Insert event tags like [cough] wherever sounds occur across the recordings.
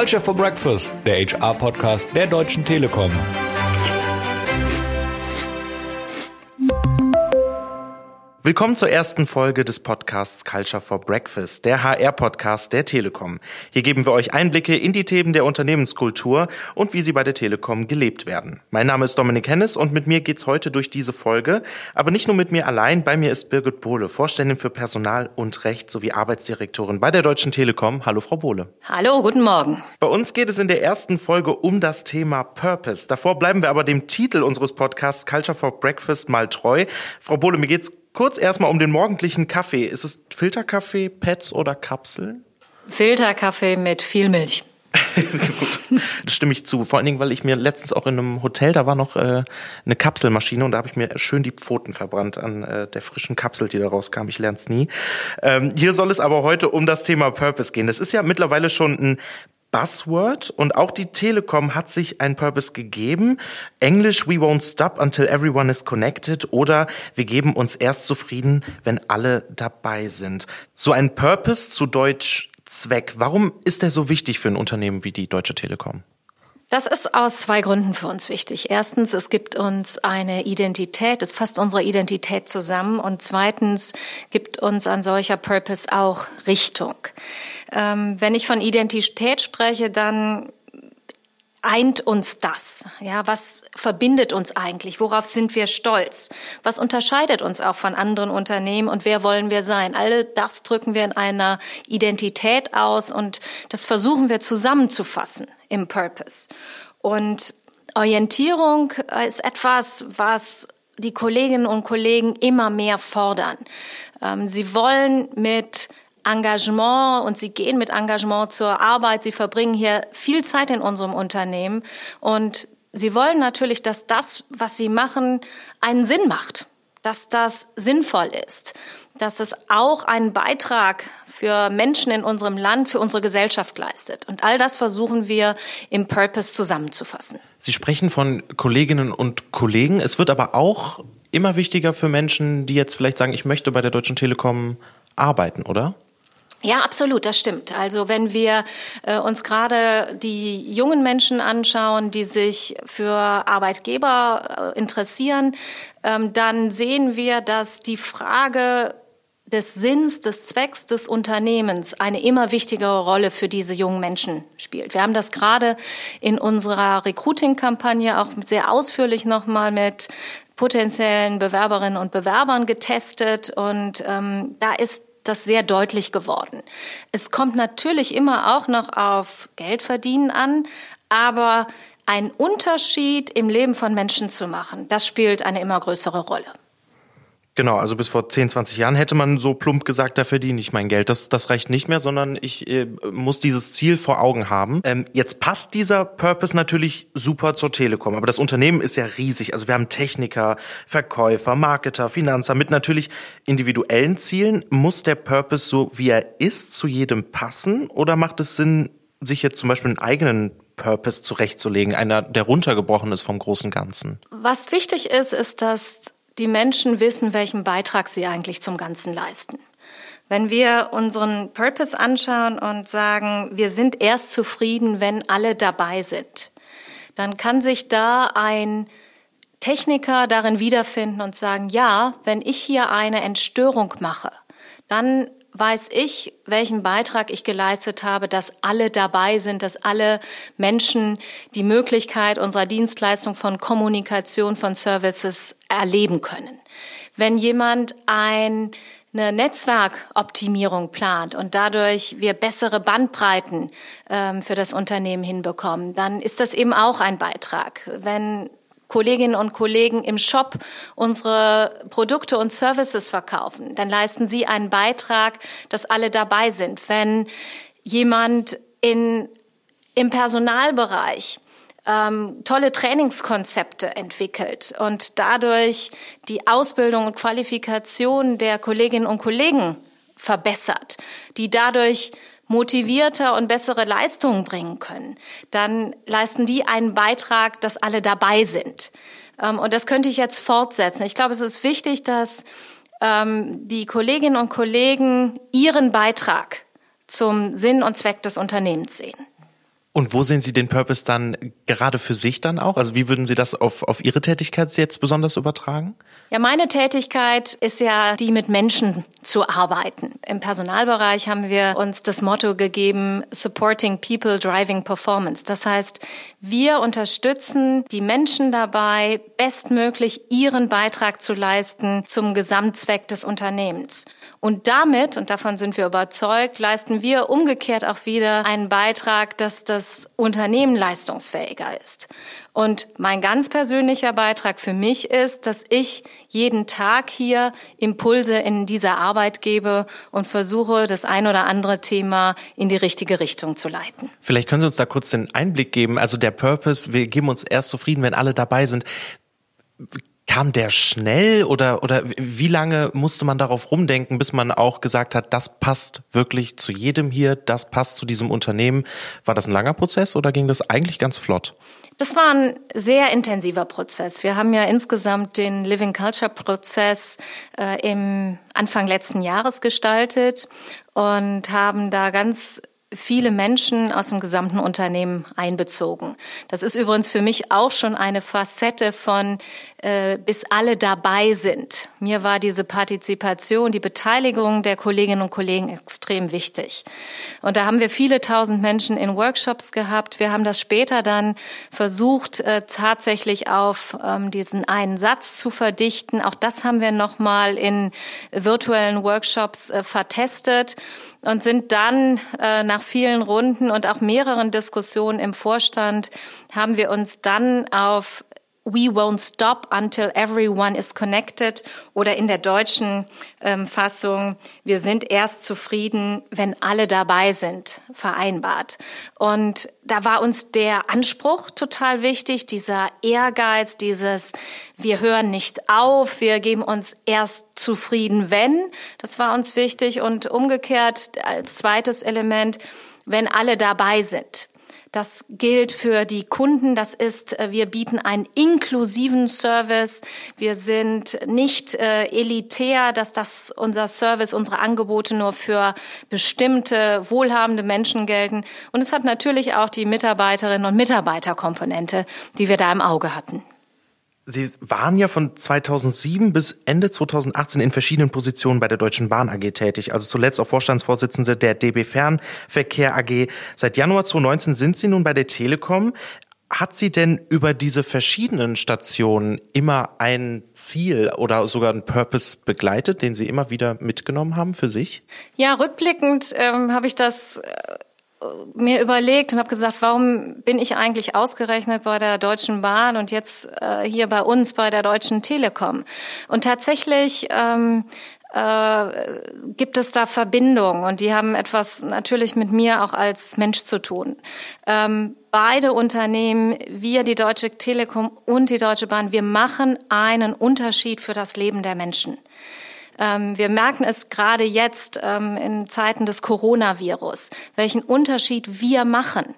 Culture for Breakfast, der HR-Podcast der Deutschen Telekom. Willkommen zur ersten Folge des Podcasts Culture for Breakfast, der HR-Podcast der Telekom. Hier geben wir euch Einblicke in die Themen der Unternehmenskultur und wie sie bei der Telekom gelebt werden. Mein Name ist Dominik Hennes und mit mir geht's heute durch diese Folge. Aber nicht nur mit mir allein, bei mir ist Birgit Bohle, Vorständin für Personal und Recht sowie Arbeitsdirektorin bei der Deutschen Telekom. Hallo, Frau Bohle. Hallo, guten Morgen. Bei uns geht es in der ersten Folge um das Thema Purpose. Davor bleiben wir aber dem Titel unseres Podcasts Culture for Breakfast mal treu. Frau Bohle, mir geht's kurz erstmal um den morgendlichen Kaffee. Ist es Filterkaffee, Pets oder Kapseln? Filterkaffee mit viel Milch. [laughs] Gut, das stimme ich zu. Vor allen Dingen, weil ich mir letztens auch in einem Hotel, da war noch äh, eine Kapselmaschine und da habe ich mir schön die Pfoten verbrannt an äh, der frischen Kapsel, die da rauskam. Ich lerne es nie. Ähm, hier soll es aber heute um das Thema Purpose gehen. Das ist ja mittlerweile schon ein Buzzword und auch die Telekom hat sich ein Purpose gegeben. Englisch, we won't stop until everyone is connected oder wir geben uns erst zufrieden, wenn alle dabei sind. So ein Purpose zu Deutsch Zweck. Warum ist der so wichtig für ein Unternehmen wie die Deutsche Telekom? Das ist aus zwei Gründen für uns wichtig. Erstens, es gibt uns eine Identität, es fasst unsere Identität zusammen. Und zweitens gibt uns ein solcher Purpose auch Richtung. Ähm, wenn ich von Identität spreche, dann eint uns das? Ja, was verbindet uns eigentlich? Worauf sind wir stolz? Was unterscheidet uns auch von anderen Unternehmen und wer wollen wir sein? Alle das drücken wir in einer Identität aus und das versuchen wir zusammenzufassen im Purpose. Und Orientierung ist etwas, was die Kolleginnen und Kollegen immer mehr fordern. Ähm, sie wollen mit Engagement und sie gehen mit Engagement zur Arbeit. Sie verbringen hier viel Zeit in unserem Unternehmen und sie wollen natürlich, dass das, was sie machen, einen Sinn macht, dass das sinnvoll ist, dass es auch einen Beitrag für Menschen in unserem Land, für unsere Gesellschaft leistet. Und all das versuchen wir im Purpose zusammenzufassen. Sie sprechen von Kolleginnen und Kollegen. Es wird aber auch immer wichtiger für Menschen, die jetzt vielleicht sagen, ich möchte bei der Deutschen Telekom arbeiten, oder? Ja, absolut, das stimmt. Also wenn wir äh, uns gerade die jungen Menschen anschauen, die sich für Arbeitgeber äh, interessieren, ähm, dann sehen wir, dass die Frage des Sinns, des Zwecks des Unternehmens eine immer wichtigere Rolle für diese jungen Menschen spielt. Wir haben das gerade in unserer Recruiting-Kampagne auch sehr ausführlich nochmal mit potenziellen Bewerberinnen und Bewerbern getestet und ähm, da ist das sehr deutlich geworden. Es kommt natürlich immer auch noch auf Geldverdienen an, aber einen Unterschied im Leben von Menschen zu machen, das spielt eine immer größere Rolle. Genau, also bis vor 10, 20 Jahren hätte man so plump gesagt, da verdiene ich mein Geld. Das, das reicht nicht mehr, sondern ich äh, muss dieses Ziel vor Augen haben. Ähm, jetzt passt dieser Purpose natürlich super zur Telekom, aber das Unternehmen ist ja riesig. Also wir haben Techniker, Verkäufer, Marketer, Finanzer mit natürlich individuellen Zielen. Muss der Purpose so, wie er ist, zu jedem passen oder macht es Sinn, sich jetzt zum Beispiel einen eigenen Purpose zurechtzulegen, einer, der runtergebrochen ist vom großen Ganzen? Was wichtig ist, ist, dass die Menschen wissen, welchen Beitrag sie eigentlich zum Ganzen leisten. Wenn wir unseren Purpose anschauen und sagen, wir sind erst zufrieden, wenn alle dabei sind, dann kann sich da ein Techniker darin wiederfinden und sagen, ja, wenn ich hier eine Entstörung mache, dann weiß ich, welchen Beitrag ich geleistet habe, dass alle dabei sind, dass alle Menschen die Möglichkeit unserer Dienstleistung von Kommunikation, von Services erleben können. Wenn jemand ein eine Netzwerkoptimierung plant und dadurch wir bessere Bandbreiten ähm, für das Unternehmen hinbekommen, dann ist das eben auch ein Beitrag. Wenn Kolleginnen und Kollegen im Shop unsere Produkte und Services verkaufen, dann leisten sie einen Beitrag, dass alle dabei sind. Wenn jemand in, im Personalbereich ähm, tolle Trainingskonzepte entwickelt und dadurch die Ausbildung und Qualifikation der Kolleginnen und Kollegen verbessert, die dadurch motivierter und bessere Leistungen bringen können, dann leisten die einen Beitrag, dass alle dabei sind. Ähm, und das könnte ich jetzt fortsetzen. Ich glaube, es ist wichtig, dass ähm, die Kolleginnen und Kollegen ihren Beitrag zum Sinn und Zweck des Unternehmens sehen. Und wo sehen Sie den Purpose dann gerade für sich dann auch? Also wie würden Sie das auf, auf Ihre Tätigkeit jetzt besonders übertragen? Ja, meine Tätigkeit ist ja die mit Menschen zu arbeiten. Im Personalbereich haben wir uns das Motto gegeben, Supporting People Driving Performance. Das heißt, wir unterstützen die Menschen dabei, bestmöglich ihren Beitrag zu leisten zum Gesamtzweck des Unternehmens. Und damit, und davon sind wir überzeugt, leisten wir umgekehrt auch wieder einen Beitrag, dass das Unternehmen leistungsfähiger ist. Und mein ganz persönlicher Beitrag für mich ist, dass ich jeden Tag hier Impulse in dieser Arbeit gebe und versuche, das ein oder andere Thema in die richtige Richtung zu leiten. Vielleicht können Sie uns da kurz den Einblick geben. Also der Purpose, wir geben uns erst zufrieden, wenn alle dabei sind. Kam der schnell oder, oder wie lange musste man darauf rumdenken, bis man auch gesagt hat, das passt wirklich zu jedem hier, das passt zu diesem Unternehmen? War das ein langer Prozess oder ging das eigentlich ganz flott? Das war ein sehr intensiver Prozess. Wir haben ja insgesamt den Living Culture Prozess äh, im Anfang letzten Jahres gestaltet und haben da ganz viele Menschen aus dem gesamten Unternehmen einbezogen. Das ist übrigens für mich auch schon eine Facette von, äh, bis alle dabei sind. Mir war diese Partizipation, die Beteiligung der Kolleginnen und Kollegen extrem wichtig. Und da haben wir viele tausend Menschen in Workshops gehabt. Wir haben das später dann versucht, äh, tatsächlich auf ähm, diesen einen Satz zu verdichten. Auch das haben wir nochmal in virtuellen Workshops äh, vertestet und sind dann äh, nach vielen Runden und auch mehreren Diskussionen im Vorstand haben wir uns dann auf We won't stop until everyone is connected oder in der deutschen ähm, Fassung, wir sind erst zufrieden, wenn alle dabei sind, vereinbart. Und da war uns der Anspruch total wichtig, dieser Ehrgeiz, dieses wir hören nicht auf, wir geben uns erst zufrieden, wenn. Das war uns wichtig und umgekehrt als zweites Element, wenn alle dabei sind. Das gilt für die Kunden. Das ist, äh, wir bieten einen inklusiven Service. Wir sind nicht äh, elitär, dass das unser Service, unsere Angebote nur für bestimmte wohlhabende Menschen gelten. Und es hat natürlich auch die Mitarbeiterinnen und Mitarbeiterkomponente, die wir da im Auge hatten. Sie waren ja von 2007 bis Ende 2018 in verschiedenen Positionen bei der Deutschen Bahn AG tätig. Also zuletzt auch Vorstandsvorsitzende der DB Fernverkehr AG. Seit Januar 2019 sind Sie nun bei der Telekom. Hat sie denn über diese verschiedenen Stationen immer ein Ziel oder sogar einen Purpose begleitet, den Sie immer wieder mitgenommen haben für sich? Ja, rückblickend ähm, habe ich das äh, mir überlegt und habe gesagt, warum bin ich eigentlich ausgerechnet bei der Deutschen Bahn und jetzt äh, hier bei uns bei der Deutschen Telekom? Und tatsächlich ähm, äh, gibt es da Verbindungen und die haben etwas natürlich mit mir auch als Mensch zu tun. Ähm, beide Unternehmen, wir, die Deutsche Telekom und die Deutsche Bahn, wir machen einen Unterschied für das Leben der Menschen. Ähm, wir merken es gerade jetzt ähm, in Zeiten des Coronavirus, welchen Unterschied wir machen,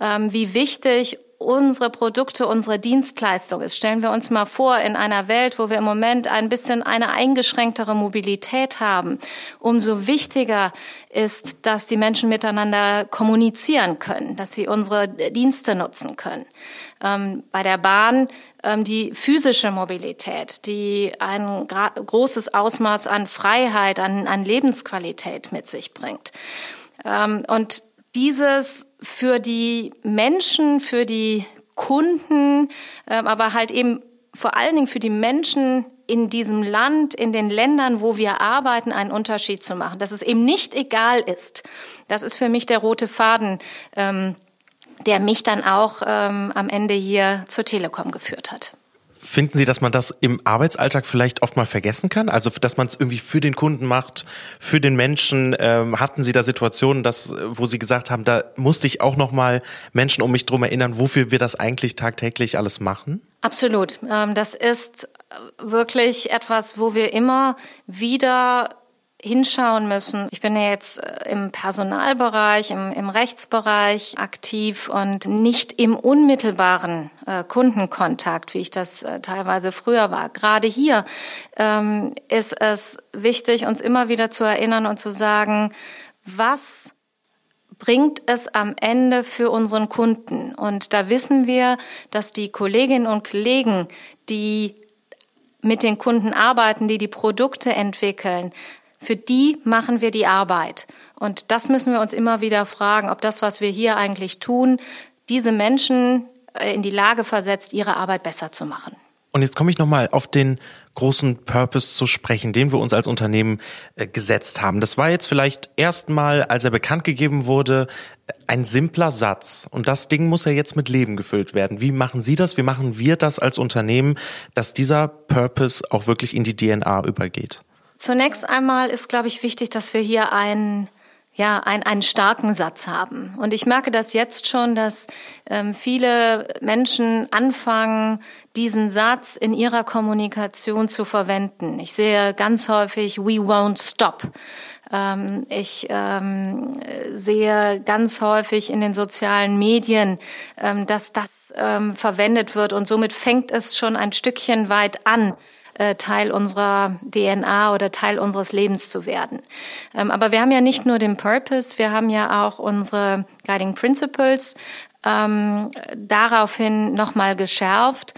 ähm, wie wichtig unsere Produkte, unsere Dienstleistung ist. Stellen wir uns mal vor, in einer Welt, wo wir im Moment ein bisschen eine eingeschränktere Mobilität haben, umso wichtiger ist, dass die Menschen miteinander kommunizieren können, dass sie unsere Dienste nutzen können. Ähm, bei der Bahn ähm, die physische Mobilität, die ein großes Ausmaß an Freiheit, an, an Lebensqualität mit sich bringt. Ähm, und dieses für die Menschen, für die Kunden, ähm, aber halt eben vor allen Dingen für die Menschen in diesem Land, in den Ländern, wo wir arbeiten, einen Unterschied zu machen. Dass es eben nicht egal ist. Das ist für mich der rote Faden, ähm, der mich dann auch ähm, am Ende hier zur Telekom geführt hat. Finden Sie, dass man das im Arbeitsalltag vielleicht oft mal vergessen kann? Also, dass man es irgendwie für den Kunden macht, für den Menschen? Ähm, hatten Sie da Situationen, dass, wo Sie gesagt haben, da musste ich auch noch mal Menschen um mich drum erinnern, wofür wir das eigentlich tagtäglich alles machen? Absolut. Ähm, das ist wirklich etwas, wo wir immer wieder hinschauen müssen. Ich bin ja jetzt äh, im Personalbereich, im, im Rechtsbereich aktiv und nicht im unmittelbaren äh, Kundenkontakt, wie ich das äh, teilweise früher war. Gerade hier ähm, ist es wichtig, uns immer wieder zu erinnern und zu sagen, was bringt es am Ende für unseren Kunden. Und da wissen wir, dass die Kolleginnen und Kollegen, die mit den Kunden arbeiten, die die Produkte entwickeln, für die machen wir die Arbeit. Und das müssen wir uns immer wieder fragen, ob das, was wir hier eigentlich tun, diese Menschen äh, in die Lage versetzt, ihre Arbeit besser zu machen. Und jetzt komme ich nochmal auf den großen Purpose zu sprechen, den wir uns als Unternehmen äh, gesetzt haben. Das war jetzt vielleicht erstmal, als er bekannt gegeben wurde, ein simpler Satz. Und das Ding muss ja jetzt mit Leben gefüllt werden. Wie machen Sie das? Wie machen wir das als Unternehmen, dass dieser Purpose auch wirklich in die DNA übergeht? Zunächst einmal ist, glaube ich, wichtig, dass wir hier einen ja, ein, einen starken Satz haben. Und ich merke das jetzt schon, dass ähm, viele Menschen anfangen, diesen Satz in ihrer Kommunikation zu verwenden. Ich sehe ganz häufig, we won't stop. Ähm, ich ähm, sehe ganz häufig in den sozialen Medien, ähm, dass das ähm, verwendet wird und somit fängt es schon ein Stückchen weit an äh, Teil unserer DNA oder Teil unseres Lebens zu werden. Ähm, aber wir haben ja nicht nur den Purpose, wir haben ja auch unsere Guiding Principles ähm, daraufhin nochmal geschärft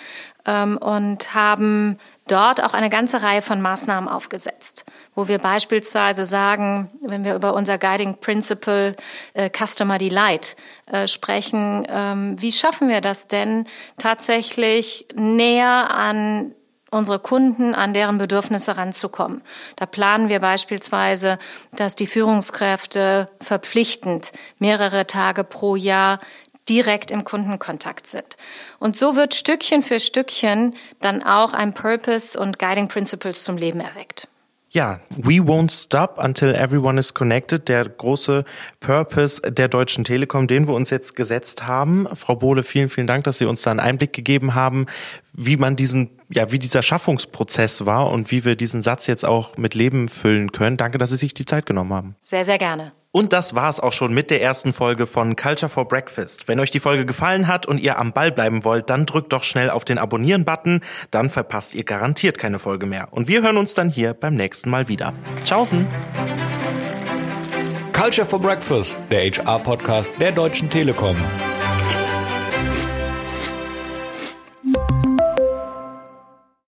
ähm, und haben dort auch eine ganze Reihe von Maßnahmen aufgesetzt, wo wir beispielsweise sagen, wenn wir über unser Guiding Principle äh, Customer Delight äh, sprechen, ähm, wie schaffen wir das denn tatsächlich näher an unsere Kunden an deren Bedürfnisse ranzukommen. Da planen wir beispielsweise, dass die Führungskräfte verpflichtend mehrere Tage pro Jahr direkt im Kundenkontakt sind. Und so wird Stückchen für Stückchen dann auch ein Purpose und Guiding Principles zum Leben erweckt. Ja, We Won't Stop Until Everyone is Connected, der große Purpose der Deutschen Telekom, den wir uns jetzt gesetzt haben. Frau Bohle, vielen, vielen Dank, dass Sie uns da einen Einblick gegeben haben, wie man diesen, ja, wie dieser Schaffungsprozess war und wie wir diesen Satz jetzt auch mit Leben füllen können. Danke, dass Sie sich die Zeit genommen haben. Sehr, sehr gerne. Und das war's auch schon mit der ersten Folge von Culture for Breakfast. Wenn euch die Folge gefallen hat und ihr am Ball bleiben wollt, dann drückt doch schnell auf den Abonnieren-Button, dann verpasst ihr garantiert keine Folge mehr. Und wir hören uns dann hier beim nächsten Mal wieder. Tschaußen! Culture for Breakfast, der HR-Podcast der Deutschen Telekom.